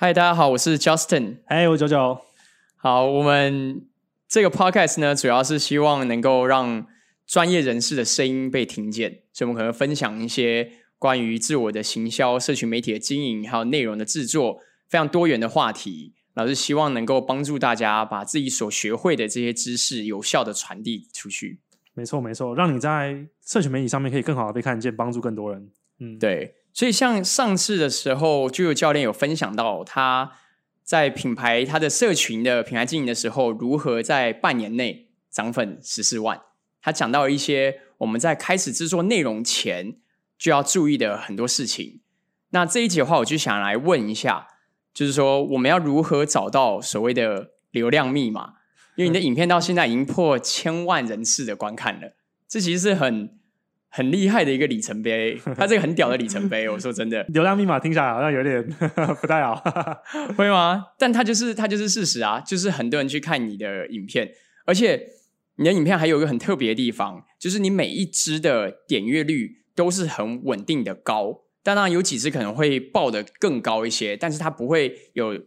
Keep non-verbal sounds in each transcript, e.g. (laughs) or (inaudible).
嗨，大家好，我是 Justin。嗨，我九九。好，我们这个 podcast 呢，主要是希望能够让专业人士的声音被听见，所以我们可能分享一些关于自我的行销、社群媒体的经营，还有内容的制作，非常多元的话题。老师希望能够帮助大家把自己所学会的这些知识有效的传递出去。没错，没错，让你在社群媒体上面可以更好的被看见，帮助更多人。嗯，对。所以像上次的时候，就有教练有分享到他在品牌他的社群的品牌经营的时候，如何在半年内涨粉十四万。他讲到一些我们在开始制作内容前就要注意的很多事情。那这一集的话，我就想来问一下，就是说我们要如何找到所谓的流量密码？因为你的影片到现在已经破千万人次的观看了，这其实是很。很厉害的一个里程碑，(laughs) 它这个很屌的里程碑。我说真的，流量密码听起来好像有点 (laughs) 不太好，(laughs) 会吗？但它就是它就是事实啊，就是很多人去看你的影片，而且你的影片还有一个很特别的地方，就是你每一支的点阅率都是很稳定的高。当然有几支可能会爆的更高一些，但是它不会有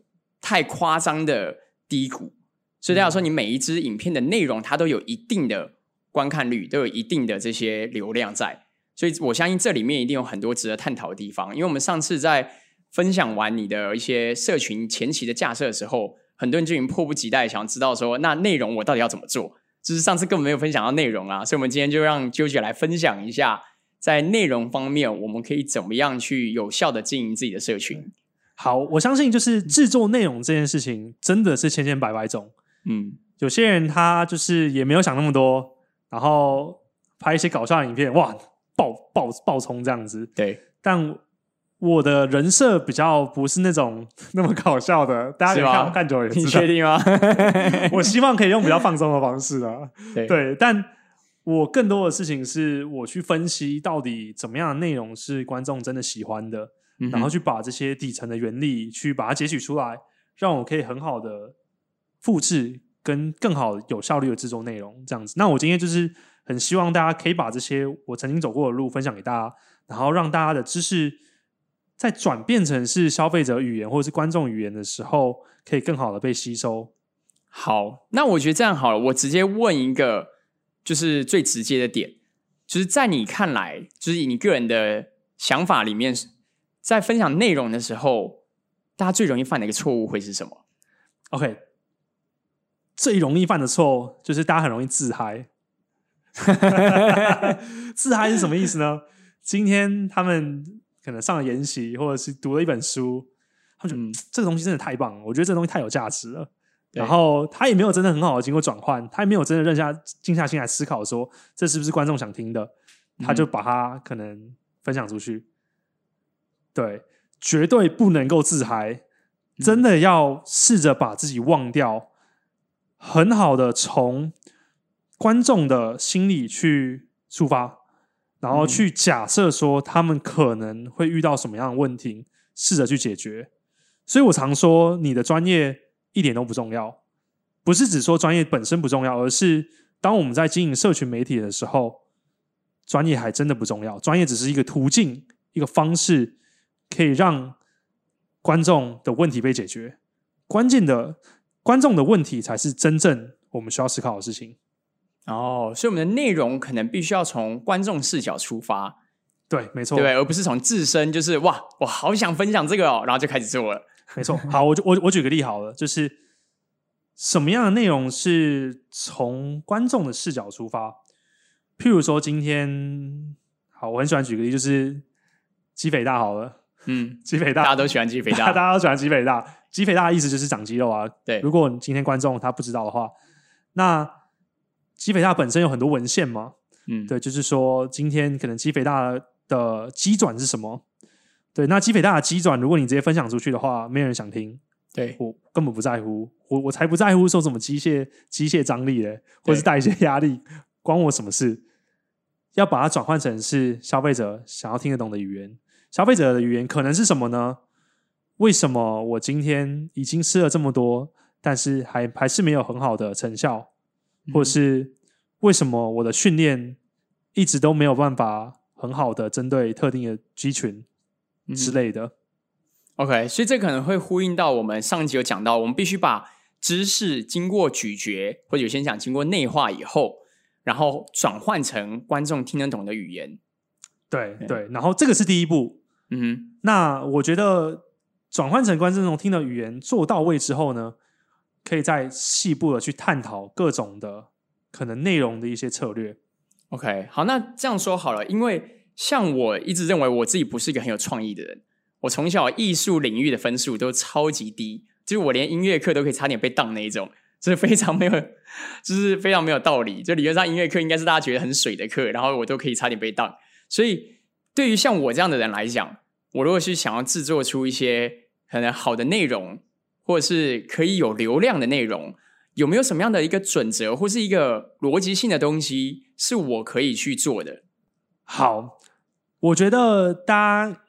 太夸张的低谷。所以大家说，你每一支影片的内容，它都有一定的。观看率都有一定的这些流量在，所以我相信这里面一定有很多值得探讨的地方。因为我们上次在分享完你的一些社群前期的架设的时候，很多人就已经迫不及待想知道说，那内容我到底要怎么做？就是上次根本没有分享到内容啊，所以我们今天就让啾啾来分享一下，在内容方面我们可以怎么样去有效的经营自己的社群。好，我相信就是制作内容这件事情真的是千千百百种，嗯，有些人他就是也没有想那么多。然后拍一些搞笑的影片，哇，爆爆爆冲这样子。对，但我的人设比较不是那种 (laughs) 那么搞笑的，大家看看久了，(laughs) 你确定吗？(laughs) 我希望可以用比较放松的方式啊。对，对，但我更多的事情是我去分析到底怎么样的内容是观众真的喜欢的，然后去把这些底层的原理去把它截取出来，让我可以很好的复制。跟更好有效率的制作内容，这样子。那我今天就是很希望大家可以把这些我曾经走过的路分享给大家，然后让大家的知识在转变成是消费者语言或者是观众语言的时候，可以更好的被吸收。好，那我觉得这样好了，我直接问一个，就是最直接的点，就是在你看来，就是以你个人的想法里面，在分享内容的时候，大家最容易犯的一个错误会是什么？OK。最容易犯的错就是大家很容易自嗨，(laughs) 自嗨是什么意思呢？今天他们可能上了研习，或者是读了一本书，他们觉得这个东西真的太棒了，我觉得这东西太有价值了。然后他也没有真的很好的经过转换，他也没有真的认下静下心来思考说这是不是观众想听的，他就把它可能分享出去。对，绝对不能够自嗨，真的要试着把自己忘掉。很好的从观众的心理去出发，然后去假设说他们可能会遇到什么样的问题，试着去解决。所以我常说，你的专业一点都不重要，不是只说专业本身不重要，而是当我们在经营社群媒体的时候，专业还真的不重要。专业只是一个途径，一个方式，可以让观众的问题被解决。关键的。观众的问题才是真正我们需要思考的事情。哦，所以我们的内容可能必须要从观众视角出发，对，没错，对，而不是从自身，就是哇，我好想分享这个哦，然后就开始做了。没错，(laughs) 好，我就我我举个例好了，就是什么样的内容是从观众的视角出发？譬如说今天，好，我很喜欢举个例，就是鸡肥大好了，嗯，(laughs) 鸡肥大，大家都喜欢鸡肥大，(laughs) 大家都喜欢鸡肥大。肌肥大的意思就是长肌肉啊。对，如果今天观众他不知道的话，那肌肥大本身有很多文献嘛。嗯，对，就是说今天可能肌肥大的机转是什么？对，那肌肥大的机转，如果你直接分享出去的话，没有人想听。对我根本不在乎，我我才不在乎说什么机械机械张力嘞，或者是代谢压力，关我什么事？要把它转换成是消费者想要听得懂的语言。消费者的语言可能是什么呢？为什么我今天已经吃了这么多，但是还还是没有很好的成效？或是为什么我的训练一直都没有办法很好的针对特定的肌群之类的 OK，所以这可能会呼应到我们上集有讲到，我们必须把知识经过咀嚼，或者有些人讲经过内化以后，然后转换成观众听得懂的语言。对对，然后这个是第一步。嗯哼，那我觉得转换成观众听的语言做到位之后呢，可以再细部的去探讨各种的可能内容的一些策略。OK，好，那这样说好了，因为像我一直认为我自己不是一个很有创意的人，我从小艺术领域的分数都超级低，就是我连音乐课都可以差点被当那一种，就是非常没有，就是非常没有道理。就理论上音乐课应该是大家觉得很水的课，然后我都可以差点被当。所以对于像我这样的人来讲，我如果是想要制作出一些可能好的内容，或者是可以有流量的内容，有没有什么样的一个准则或是一个逻辑性的东西是我可以去做的？好，我觉得大家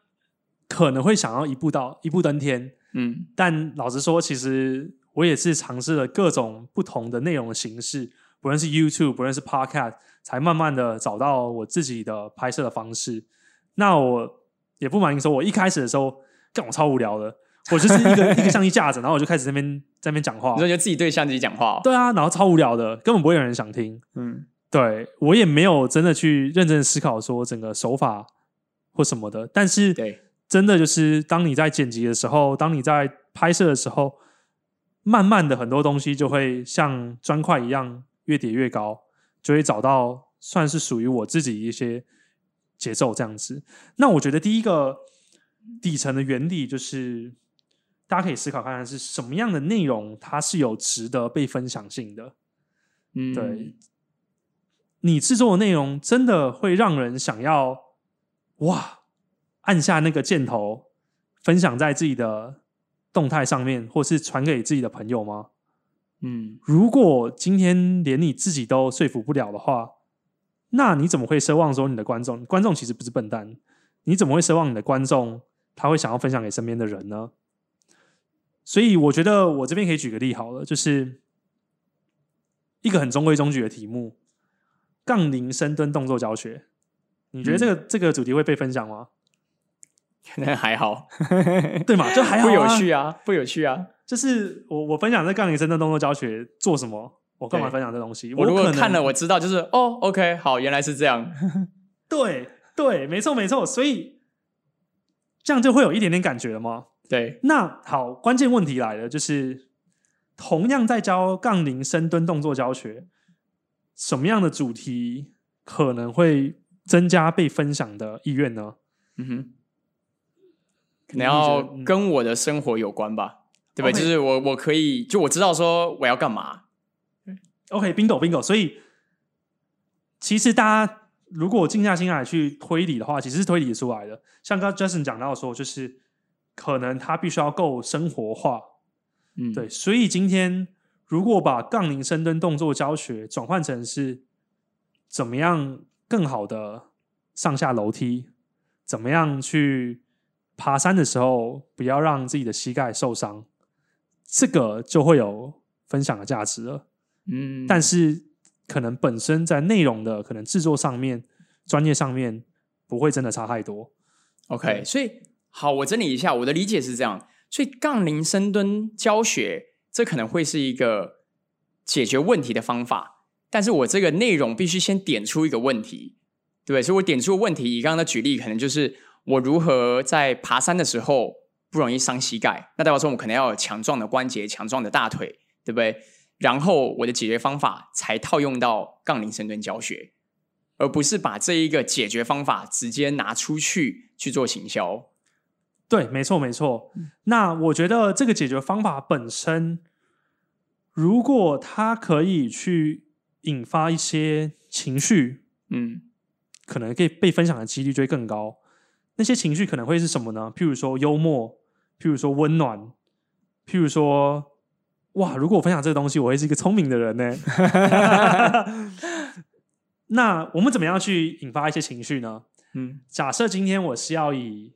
可能会想要一步到一步登天，嗯但老实说，其实我也是尝试了各种不同的内容的形式，不论是 YouTube，不论是 Podcast，才慢慢的找到我自己的拍摄的方式。那我也不瞒您说，我一开始的时候，干我超无聊的，我就是一个 (laughs) 一个相机架着，然后我就开始在那边在那边讲话你，说就自己对相机讲话、哦，对啊，然后超无聊的，根本不会有人想听。嗯对我也没有真的去认真地思考说整个手法或什么的，但是对，真的就是当你在剪辑的时候，当你在拍摄的时候，慢慢的很多东西就会像砖块一样越叠越高，就会找到算是属于我自己一些节奏这样子。那我觉得第一个底层的原理就是，大家可以思考看看是什么样的内容它是有值得被分享性的。嗯对，你制作的内容真的会让人想要哇按下那个箭头，分享在自己的动态上面，或是传给自己的朋友吗？嗯如果今天连你自己都说服不了的话，那你怎么会奢望说你的观众？观众其实不是笨蛋，你怎么会奢望你的观众他会想要分享给身边的人呢？所以我觉得我这边可以举个例好了，就是一个很中规中矩的题目——杠铃深蹲动作教学。你觉得这个、这个主题会被分享吗？可能还好，(laughs) 对嘛？就还好、不有趣啊，不有趣啊。就是我我分享这杠铃深蹲动作教学做什么？我干嘛分享这东西？我如果看了，我知道，就是哦，OK，好，原来是这样。(laughs) 对对，没错没错，所以这样就会有一点点感觉了吗？对，那好，关键问题来了，就是同样在教杠铃深蹲动作教学，什么样的主题可能会增加被分享的意愿呢？嗯哼，可你能要跟我的生活有关吧，对吧就是我我可以，就我知道说我要干嘛。OK，bingo bingo，所以其实大家如果静下心来去推理的话，其实是推理得出来的。像刚刚 Justin 讲到说，就是可能他必须要够生活化，嗯，对，所以今天如果把杠铃深蹲动作教学转换成是怎么样更好的上下楼梯，怎么样去爬山的时候不要让自己的膝盖受伤，这个就会有分享的价值了。嗯，但是可能本身在内容的可能制作上面、专业上面不会真的差太多。OK，所以好，我整理一下，我的理解是这样，所以杠铃深蹲教学，这可能会是一个解决问题的方法，但是我这个内容必须先点出一个问题，对不对？所以我点出问题，以刚刚的举例，可能就是我如何在爬山的时候不容易伤膝盖，那代表说我们可能要有强壮的关节、强壮的大腿，对不对？然后我的解决方法才套用到杠铃深蹲教学。而不是把这一个解决方法直接拿出去去做行销。对，没错，没错。那我觉得这个解决方法本身，如果它可以去引发一些情绪，嗯可能可以被分享的几率就会更高。那些情绪可能会是什么呢？譬如说幽默，譬如说温暖，譬如说，哇，如果我分享这个东西，我会是一个聪明的人呢。(laughs) 那我们怎么样去引发一些情绪呢？嗯，假设今天我是要以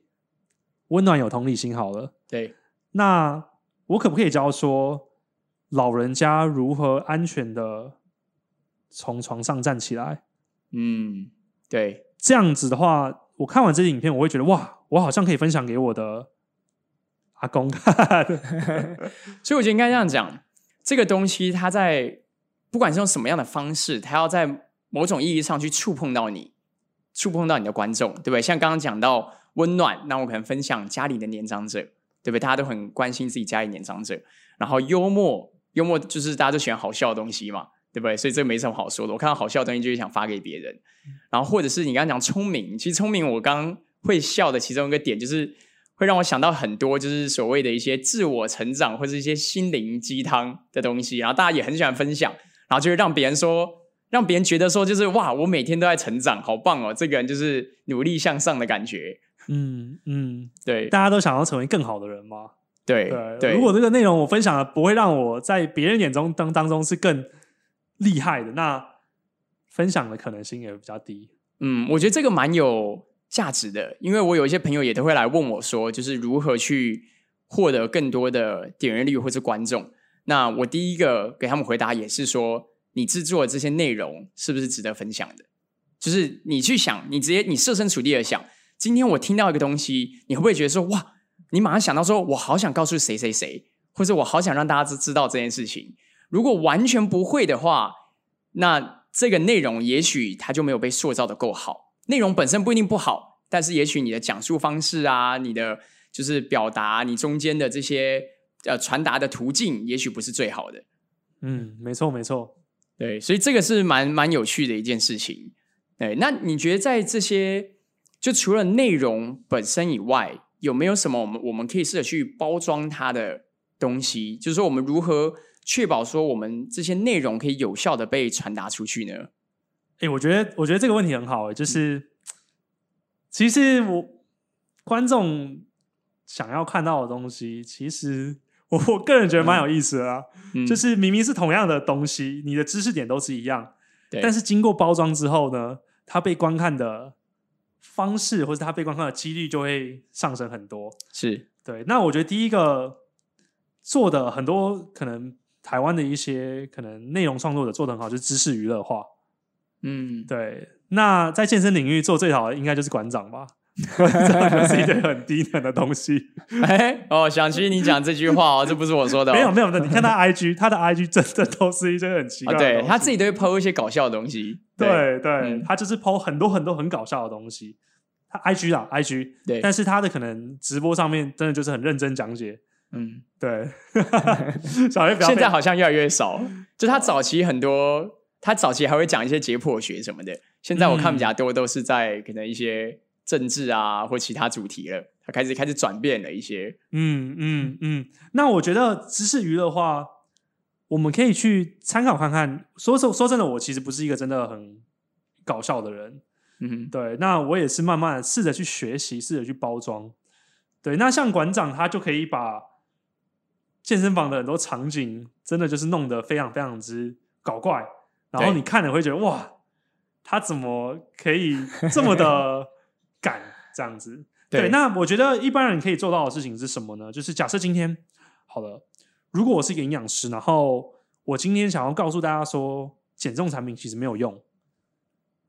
温暖有同理心好了，对，那我可不可以教说老人家如何安全的从床上站起来？嗯对，这样子的话，我看完这些影片，我会觉得哇，我好像可以分享给我的阿公，(laughs) 所以我觉得应该这样讲，这个东西它在不管是用什么样的方式，它要在某种意义上去触碰到你，触碰到你的观众，对不对？像刚刚讲到温暖，那我可能分享家里的年长者，对不对？大家都很关心自己家里年长者，然后幽默，幽默就是大家都喜欢好笑的东西嘛，对不对？所以这个没什么好说的。我看到好笑的东西就是想发给别人，然后或者是你刚刚讲聪明，其实聪明我刚会笑的其中一个点就是会让我想到很多就是所谓的一些自我成长或者一些心灵鸡汤的东西，然后大家也很喜欢分享，然后就会让别人说。让别人觉得说，就是哇，我每天都在成长，好棒哦！这个人就是努力向上的感觉。嗯嗯，对，大家都想要成为更好的人吗？对对。如果这个内容我分享了不会让我在别人眼中当当中是更厉害的，那分享的可能性也比较低。嗯，我觉得这个蛮有价值的，因为我有一些朋友也都会来问我说，就是如何去获得更多的点阅率或者观众。那我第一个给他们回答也是说。你制作的这些内容是不是值得分享的？就是你去想，你直接你设身处地的想，今天我听到一个东西，你会不会觉得说哇？你马上想到说，我好想告诉谁谁谁，或者我好想让大家知知道这件事情。如果完全不会的话，那这个内容也许它就没有被塑造的够好。内容本身不一定不好，但是也许你的讲述方式啊，你的就是表达，你中间的这些呃传达的途径，也许不是最好的。嗯，没错，没错。对，所以这个是蛮蛮有趣的一件事情。对，那你觉得在这些就除了内容本身以外，有没有什么我们我们可以试着去包装它的东西？就是说，我们如何确保说我们这些内容可以有效的被传达出去呢？哎，我觉得我觉得这个问题很好。哎，就是其实我观众想要看到的东西，其实。我我个人觉得蛮有意思的啊，就是明明是同样的东西，你的知识点都是一样，但是经过包装之后呢，它被观看的方式或者它被观看的几率就会上升很多。是对。那我觉得第一个做的很多可能台湾的一些可能内容创作者做的很好，就是知识娱乐化。嗯，对。那在健身领域做最好的应该就是馆长吧。(laughs) 这是一堆很低能的东西。哎，哦，想起你讲这句话哦，这不是我说的。没有，没有的。你看他 IG，(laughs) 他的 IG 真的都是一些很奇怪。对他自己都会 PO 一些搞笑的东西。对对，他就是 PO 很多很多很搞笑的东西。他 IG 啊，IG。对。但是他的可能直播上面真的就是很认真讲解。嗯，对。(laughs) 现在好像越来越少。就他早期很多，他早期还会讲一些解剖学什么的。现在我看比较多都是在可能一些。政治啊，或其他主题了，他开始开始转变了一些。嗯嗯嗯。那我觉得知识娱乐化，我们可以去参考看看。说说说真的，我其实不是一个真的很搞笑的人。嗯，对。那我也是慢慢试着去学习，试着去包装。对，那像馆长他就可以把健身房的很多场景，真的就是弄得非常非常之搞怪，然后你看了会觉得哇，他怎么可以这么的？(laughs) 敢这样子，对。那我觉得一般人可以做到的事情是什么呢？就是假设今天好了，如果我是一个营养师，然后我今天想要告诉大家说，减重产品其实没有用。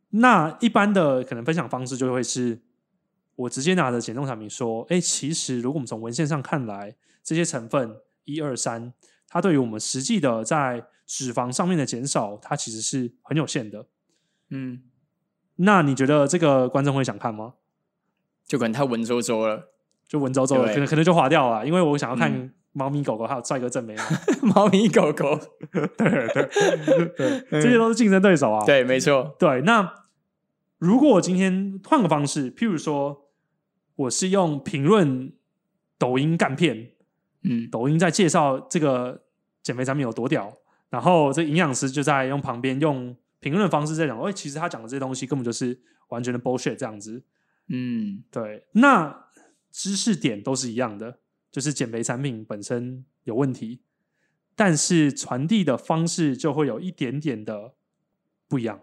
那一般的可能分享方式就会是，我直接拿着减重产品说，哎，其实如果我们从文献上看来，这些成分一二三，它对于我们实际的在脂肪上面的减少，它其实是很有限的。嗯，那你觉得这个观众会想看吗？就可能太文绉绉了，就文绉绉了，可能可能就划掉了。因为我想要看猫咪狗狗还有帅哥正美，(laughs) 猫咪狗狗，(laughs) 对对 (laughs) 对，这些都是竞争对手啊。对，没错。对，那如果我今天换个方式，譬如说，我是用评论抖音干片，嗯，抖音在介绍这个减肥产品有多屌，然后这营养师就在用旁边用评论的方式在讲，哎，其实他讲的这些东西根本就是完全的 bullshit 这样子。嗯，对，那知识点都是一样的，就是减肥产品本身有问题，但是传递的方式就会有一点点的不一样。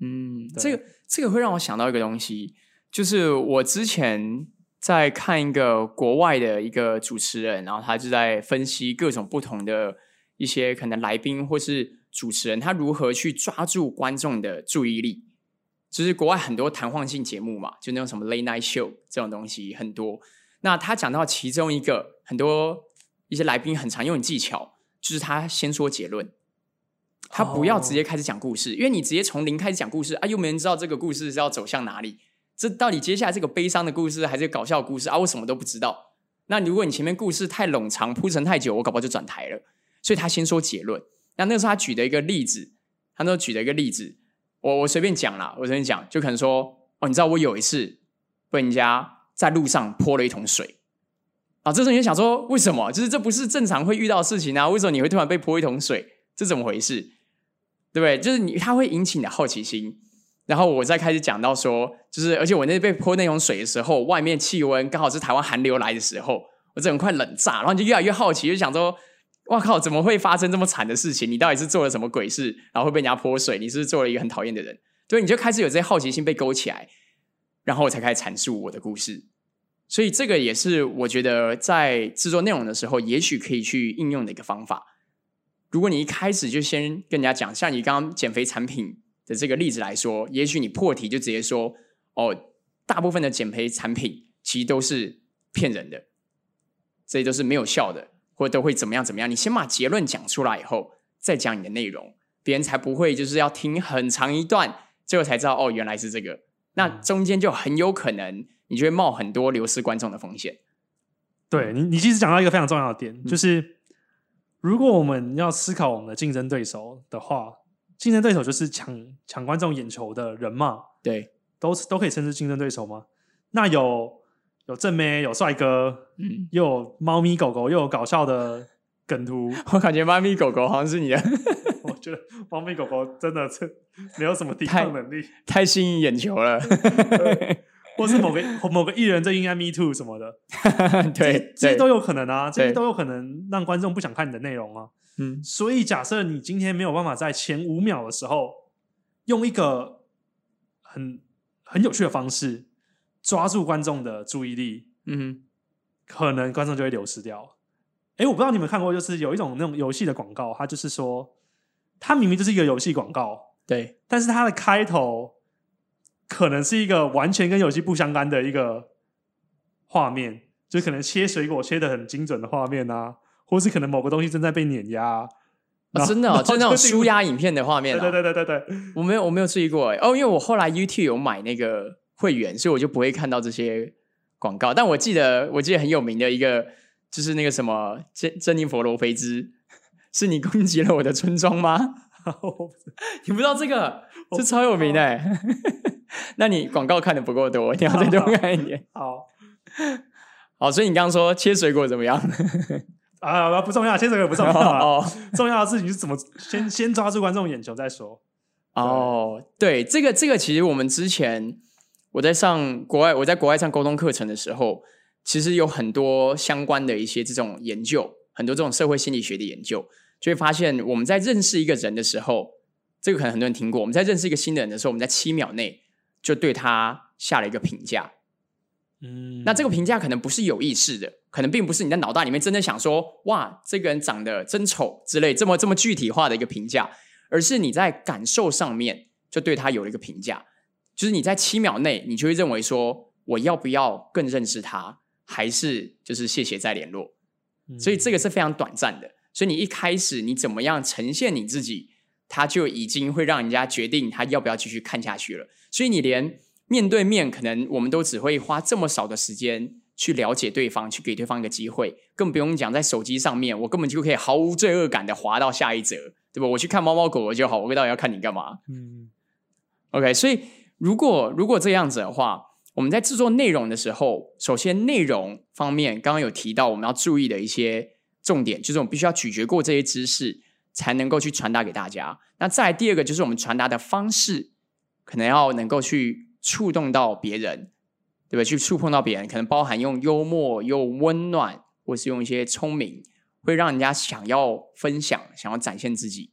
嗯，这个这个会让我想到一个东西，就是我之前在看一个国外的一个主持人，然后他就在分析各种不同的一些可能来宾或是主持人，他如何去抓住观众的注意力。就是国外很多谈话性节目嘛，就那种什么 late night show 这种东西很多。那他讲到其中一个很多一些来宾很常用的技巧，就是他先说结论，他不要直接开始讲故事，因为你直接从零开始讲故事啊，又没人知道这个故事是要走向哪里。这到底接下来这个悲伤的故事还是搞笑故事啊？我什么都不知道。那如果你前面故事太冗长，铺陈太久，我搞不好就转台了。所以他先说结论。那那时候他举的一个例子，他那时候举的一个例子，我我随便讲啦，我随便讲，就可能说哦，你知道我有一次被人家在路上泼了一桶水啊，这时候你就想说，为什么？就是这不是正常会遇到的事情啊？为什么你会突然被泼一桶水？这怎么回事？对不对？就是你，他会引起你的好奇心。然后我再开始讲到说，就是而且我那被泼那种水的时候，外面气温刚好是台湾寒流来的时候，我整个快冷炸，然后你就越来越好奇，就想说，哇靠，怎么会发生这么惨的事情？你到底是做了什么鬼事，然后会被人家泼水？你是不是做了一个很讨厌的人？所以你就开始有这些好奇心被勾起来，然后我才开始阐述我的故事。所以这个也是我觉得在制作内容的时候，也许可以去应用的一个方法。如果你一开始就先跟人家讲，像你刚刚减肥产品。的这个例子来说，也许你破题就直接说：“哦，大部分的减肥产品其实都是骗人的，这些都是没有效的，或者都会怎么样怎么样。”你先把结论讲出来以后，再讲你的内容，别人才不会就是要听很长一段，最后才知道哦，原来是这个。那中间就很有可能你就会冒很多流失观众的风险。对你，你其实讲到一个非常重要的点，就是如果我们要思考我们的竞争对手的话。竞争对手就是抢抢观众眼球的人嘛？对，都都可以称之竞争对手吗？那有有正妹，有帅哥，嗯，又有猫咪狗狗，又有搞笑的梗图。(laughs) 我感觉猫咪狗狗好像是你的，(laughs) 我觉得猫咪狗狗真的是没有什么抵抗能力，太吸引眼球了。(laughs) 或是某个某个艺人在应该 Me Too 什么的，对，这些都有可能啊，这些都有可能让观众不想看你的内容啊。嗯，所以假设你今天没有办法在前五秒的时候用一个很很有趣的方式抓住观众的注意力，嗯，可能观众就会流失掉。哎，我不知道你们看过，就是有一种那种游戏的广告，它就是说，它明明就是一个游戏广告，对，但是它的开头。可能是一个完全跟游戏不相干的一个画面，就可能切水果切的很精准的画面啊，或是可能某个东西正在被碾压，真的就那种舒压影片的画面。对对对对对，我没有我没有注意过哎哦，因为我后来 YouTube 有买那个会员，所以我就不会看到这些广告。但我记得我记得很有名的一个，就是那个什么珍珍妮佛罗菲兹，是你攻击了我的村庄吗？(laughs) 你不知道这个，这超有名的。(laughs) 那你广告看的不够多，你要再多看一点。好，(laughs) 好，所以你刚刚说切水果怎么样？啊，不重要，切水果不重要哦。重要的事情是怎么先先抓住观众眼球再说。哦，对，这个这个其实我们之前我在上国外，我在国外上沟通课程的时候，其实有很多相关的一些这种研究，很多这种社会心理学的研究，就会发现我们在认识一个人的时候，这个可能很多人听过。我们在认识一个新的人的时候，我们在七秒内。就对他下了一个评价，嗯，那这个评价可能不是有意识的，可能并不是你在脑袋里面真的想说，哇，这个人长得真丑之类这么这么具体化的一个评价，而是你在感受上面就对他有了一个评价，就是你在七秒内，你就会认为说，我要不要更认识他，还是就是谢谢再联络，所以这个是非常短暂的，所以你一开始你怎么样呈现你自己。他就已经会让人家决定他要不要继续看下去了，所以你连面对面，可能我们都只会花这么少的时间去了解对方，去给对方一个机会，更不用讲在手机上面，我根本就可以毫无罪恶感的滑到下一则，对吧？我去看猫猫狗狗就好，我到底要看你干嘛？嗯，OK，所以如果如果这样子的话，我们在制作内容的时候，首先内容方面刚刚有提到我们要注意的一些重点，就是我们必须要咀嚼过这些知识。才能够去传达给大家。那再第二个就是我们传达的方式，可能要能够去触动到别人，对吧？去触碰到别人，可能包含用幽默、又温暖，或是用一些聪明，会让人家想要分享、想要展现自己。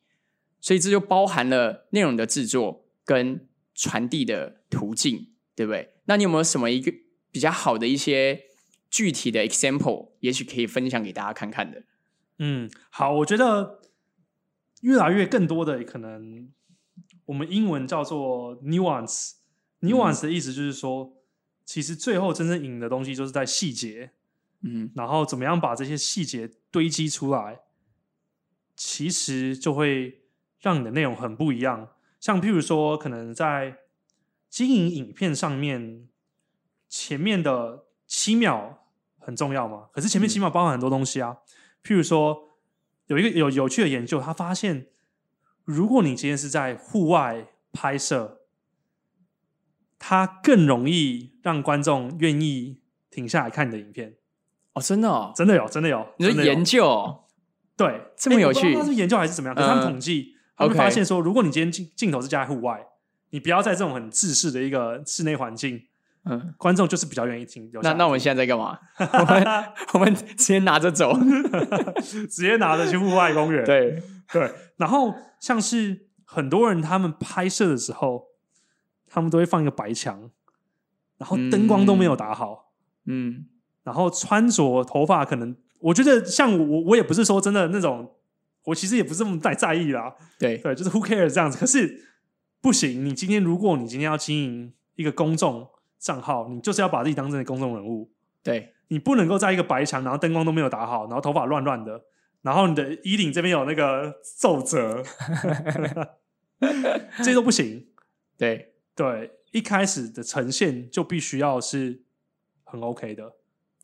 所以这就包含了内容的制作跟传递的途径，对不对？那你有没有什么一个比较好的一些具体的 example，也许可以分享给大家看看的？嗯，好，我觉得。越来越更多的可能，我们英文叫做 nuance，nuance 的意思就是说，其实最后真正赢的东西就是在细节。嗯然后怎么样把这些细节堆积出来，其实就会让你的内容很不一样。像譬如说，可能在经营影片上面，前面的七秒很重要嘛，可是前面七秒包含很多东西啊。譬如说，有一个有有趣的研究，他发现，如果你今天是在户外拍摄，它更容易让观众愿意停下来看你的影片。哦，真的哦，真的有，真的有，你说研究哦对这么有趣不知道他是研究还是怎么样？可是他们嗯统计，他们发现说，如果你今天镜镜头是架在户外，你不要在这种很自式的一个室内环境，嗯，观众就是比较愿意听。那那我们现在在干嘛？(laughs) 我们我们直接拿着走。(laughs) 直接拿着去户外公园。(laughs) 对，对，然后像是很多人他们拍摄的时候，他们都会放一个白墙，然后灯光都没有打好，嗯然后穿着头发可能，我觉得像我我也不是说真的那种，我其实也不是这么在在意啦。对，对，就是 who cares 这样子。可是不行，你今天如果你今天要经营一个公众账号，你就是要把自己当成公众人物，对，你不能够在一个白墙，然后灯光都没有打好，然后头发乱乱的，然后你的衣领这边有那个皱褶，(laughs) 这些都不行。对，对，一开始的呈现就必须要是很 OK 的。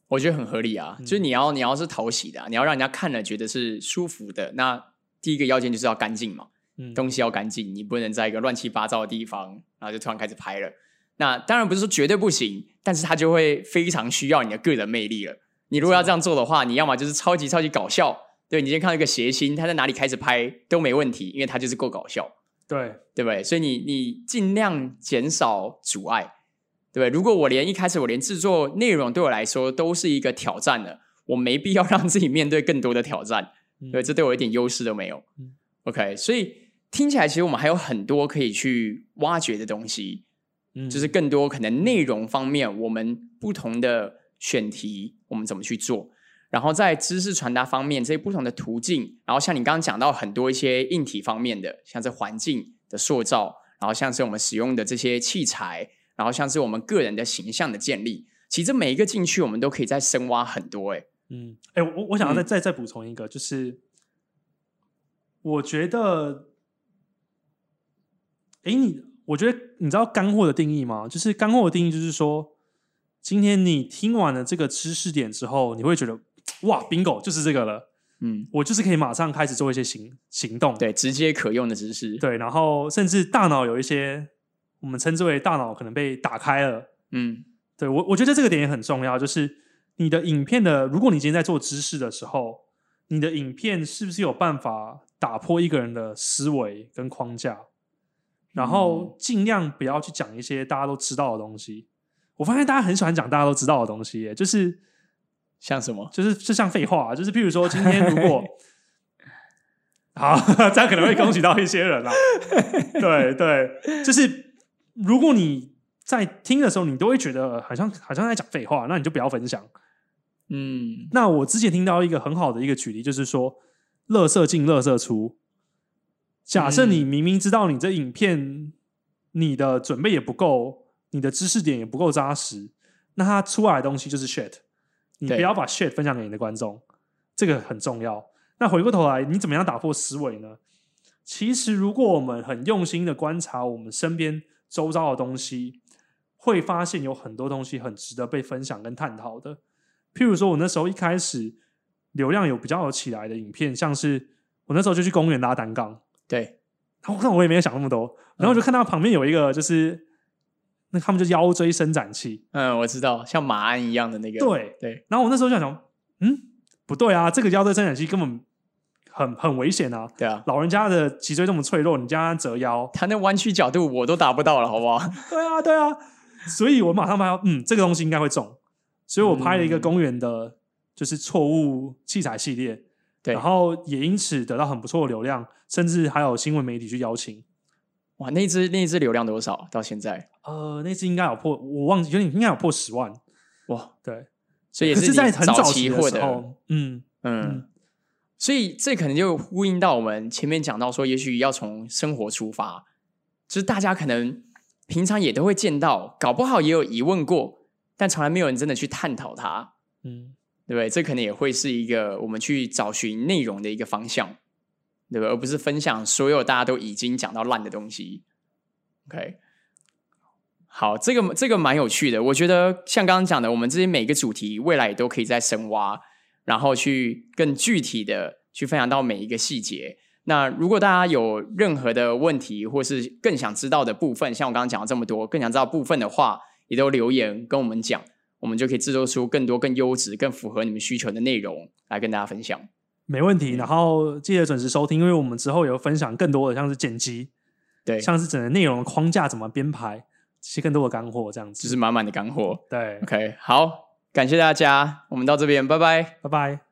我觉得很合理啊。嗯就是你要你要是讨喜的啊、你要让人家看了觉得是舒服的。那第一个要件就是要干净嘛，嗯，东西要干净，你不能在一个乱七八糟的地方，然后就突然开始拍了。那当然不是说绝对不行，但是它就会非常需要你的个人魅力了。你如果要这样做的话，你要么就是超级超级搞笑，对你今天看到一个谐星，他在哪里开始拍都没问题，因为他就是够搞笑。对，对不对？所以你你尽量减少阻碍，对不对？如果我连一开始我连制作内容对我来说都是一个挑战的，我没必要让自己面对更多的挑战，嗯对，这对我一点优势都没有。嗯 OK，所以听起来其实我们还有很多可以去挖掘的东西，嗯就是更多可能内容方面，我们不同的选题，我们怎么去做。然后在知识传达方面，这些不同的途径，然后像你刚刚讲到很多一些硬体方面的，像是环境的塑造，然后像是我们使用的这些器材，然后像是我们个人的形象的建立，其实每一个进去，我们都可以再深挖很多、欸。嗯，哎、我我想要再、嗯再再补充一个，就是我觉得，哎、你我觉得你知道干货的定义吗？就是干货的定义就是说，今天你听完了这个知识点之后，你会觉得哇，bingo 就是这个了，嗯，我就是可以马上开始做一些行行动，对，直接可用的知识。对，然后甚至大脑有一些我们称之为大脑可能被打开了。嗯对我，我觉得这个点也很重要，就是你的影片的，如果你今天在做知识的时候，你的影片是不是有办法打破一个人的思维跟框架，然后尽量不要去讲一些大家都知道的东西。我发现大家很喜欢讲大家都知道的东西耶，就是像什么？就是就像废话，就是譬如说今天如果 (laughs) 好，(laughs) 这样可能会恭喜到一些人啦。(laughs) 对对，就是如果你在听的时候，你都会觉得好像好像在讲废话，那你就不要分享。嗯那我之前听到一个很好的一个举例，就是说，乐色进，乐色出。假设你明明知道你这影片你的准备也不够，你的知识点也不够扎实，那它出来的东西就是 shit。你不要把 shit 分享给你的观众，这个很重要。那回过头来，你怎么样打破思维呢？其实，如果我们很用心的观察我们身边周遭的东西，会发现有很多东西很值得被分享跟探讨的。譬如说，我那时候一开始流量有比较有起来的影片，像是我那时候就去公园拉单杠，对，然后看我也没有想那么多，然后我就看到旁边有一个就是那他们就腰椎伸展器，嗯，我知道，像马鞍一样的那个。对，对，然后我那时候就想想，嗯，不对啊，这个腰椎伸展器根本很很危险啊！对啊，老人家的脊椎这么脆弱，你叫他折腰，他那弯曲角度我都达不到了，好不好？(laughs) 对啊，对啊，所以我马上发现，嗯，这个东西应该会中，所以我拍了一个嗯公园的，就是错误器材系列，对然后也因此得到很不错的流量，甚至还有新闻媒体去邀请。哇，那一只那一只流量多少？到现在呃，那只应该有破，我忘记，有点应该有破十万。哇，对，所以也可是在很早期获得，期的时候，嗯嗯嗯，所以这可能就呼应到我们前面讲到说，也许要从生活出发，就是大家可能平常也都会见到，搞不好也有疑问过，但从来没有人真的去探讨它。嗯，对不对？这可能也会是一个我们去找寻内容的一个方向，对不对？而不是分享所有大家都已经讲到烂的东西。OK，好，这个这个蛮有趣的。我觉得像刚刚讲的，我们这些每个主题未来也都可以再深挖，然后去更具体的去分享到每一个细节。那如果大家有任何的问题，或是更想知道的部分，像我刚刚讲了这么多，更想知道部分的话，也都留言跟我们讲。我们就可以制作出更多、更优质、更符合你们需求的内容来跟大家分享。没问题，然后记得准时收听，因为我们之后有分享更多的，像是剪辑，对，像是整个内容的框架怎么编排，这些更多的干货，这样子就是满满的干货。对，OK，好，感谢大家，我们到这边，拜拜，拜拜。